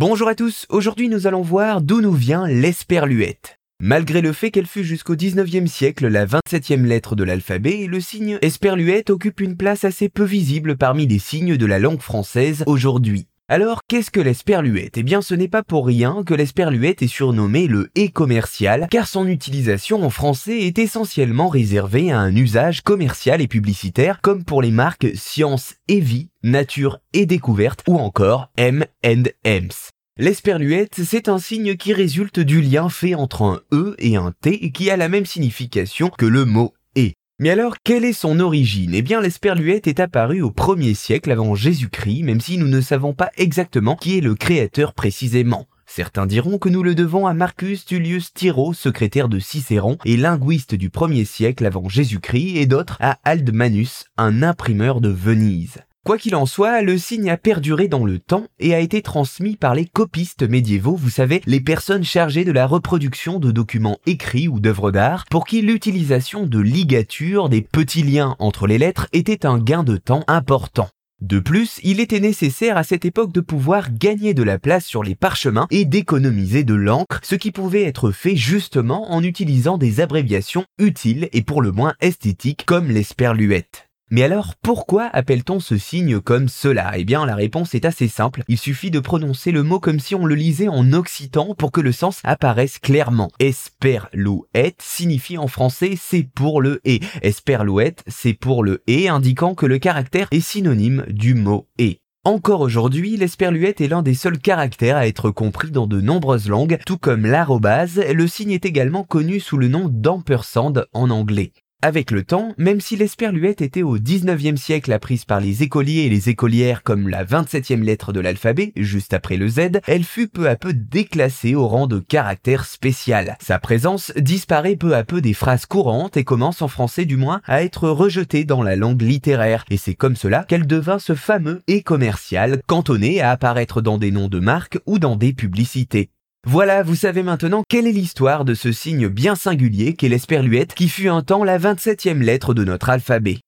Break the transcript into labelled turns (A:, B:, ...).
A: Bonjour à tous, aujourd'hui nous allons voir d'où nous vient l'esperluette. Malgré le fait qu'elle fut jusqu'au 19e siècle la 27e lettre de l'alphabet, le signe esperluette occupe une place assez peu visible parmi les signes de la langue française aujourd'hui. Alors, qu'est-ce que l'esperluette? Eh bien, ce n'est pas pour rien que l'esperluette est surnommé le et commercial, car son utilisation en français est essentiellement réservée à un usage commercial et publicitaire, comme pour les marques Science et Vie, Nature et Découverte, ou encore M&M's. L'esperluette, c'est un signe qui résulte du lien fait entre un E et un T qui a la même signification que le mot mais alors, quelle est son origine? Eh bien, l'esperluette est apparue au 1er siècle avant Jésus-Christ, même si nous ne savons pas exactement qui est le créateur précisément. Certains diront que nous le devons à Marcus Tullius Tiro, secrétaire de Cicéron et linguiste du 1er siècle avant Jésus-Christ, et d'autres à Aldmanus, un imprimeur de Venise. Quoi qu'il en soit, le signe a perduré dans le temps et a été transmis par les copistes médiévaux, vous savez, les personnes chargées de la reproduction de documents écrits ou d'œuvres d'art, pour qui l'utilisation de ligatures, des petits liens entre les lettres, était un gain de temps important. De plus, il était nécessaire à cette époque de pouvoir gagner de la place sur les parchemins et d'économiser de l'encre, ce qui pouvait être fait justement en utilisant des abréviations utiles et pour le moins esthétiques comme l'esperluette. Mais alors, pourquoi appelle-t-on ce signe comme cela? Eh bien, la réponse est assez simple. Il suffit de prononcer le mot comme si on le lisait en occitan pour que le sens apparaisse clairement. Esperlouette signifie en français c'est pour le et. Esperlouette, c'est pour le et, indiquant que le caractère est synonyme du mot et. Encore aujourd'hui, l'esperluette est l'un des seuls caractères à être compris dans de nombreuses langues, tout comme l'arrobase, le signe est également connu sous le nom d'ampersand en anglais. Avec le temps, même si l'esperluette était au 19e siècle apprise par les écoliers et les écolières comme la 27e lettre de l'alphabet, juste après le Z, elle fut peu à peu déclassée au rang de caractère spécial. Sa présence disparaît peu à peu des phrases courantes et commence en français du moins à être rejetée dans la langue littéraire, et c'est comme cela qu'elle devint ce fameux et commercial, cantonné à apparaître dans des noms de marques ou dans des publicités. Voilà, vous savez maintenant quelle est l'histoire de ce signe bien singulier qu'est l'esperluette qui fut un temps la 27e lettre de notre alphabet.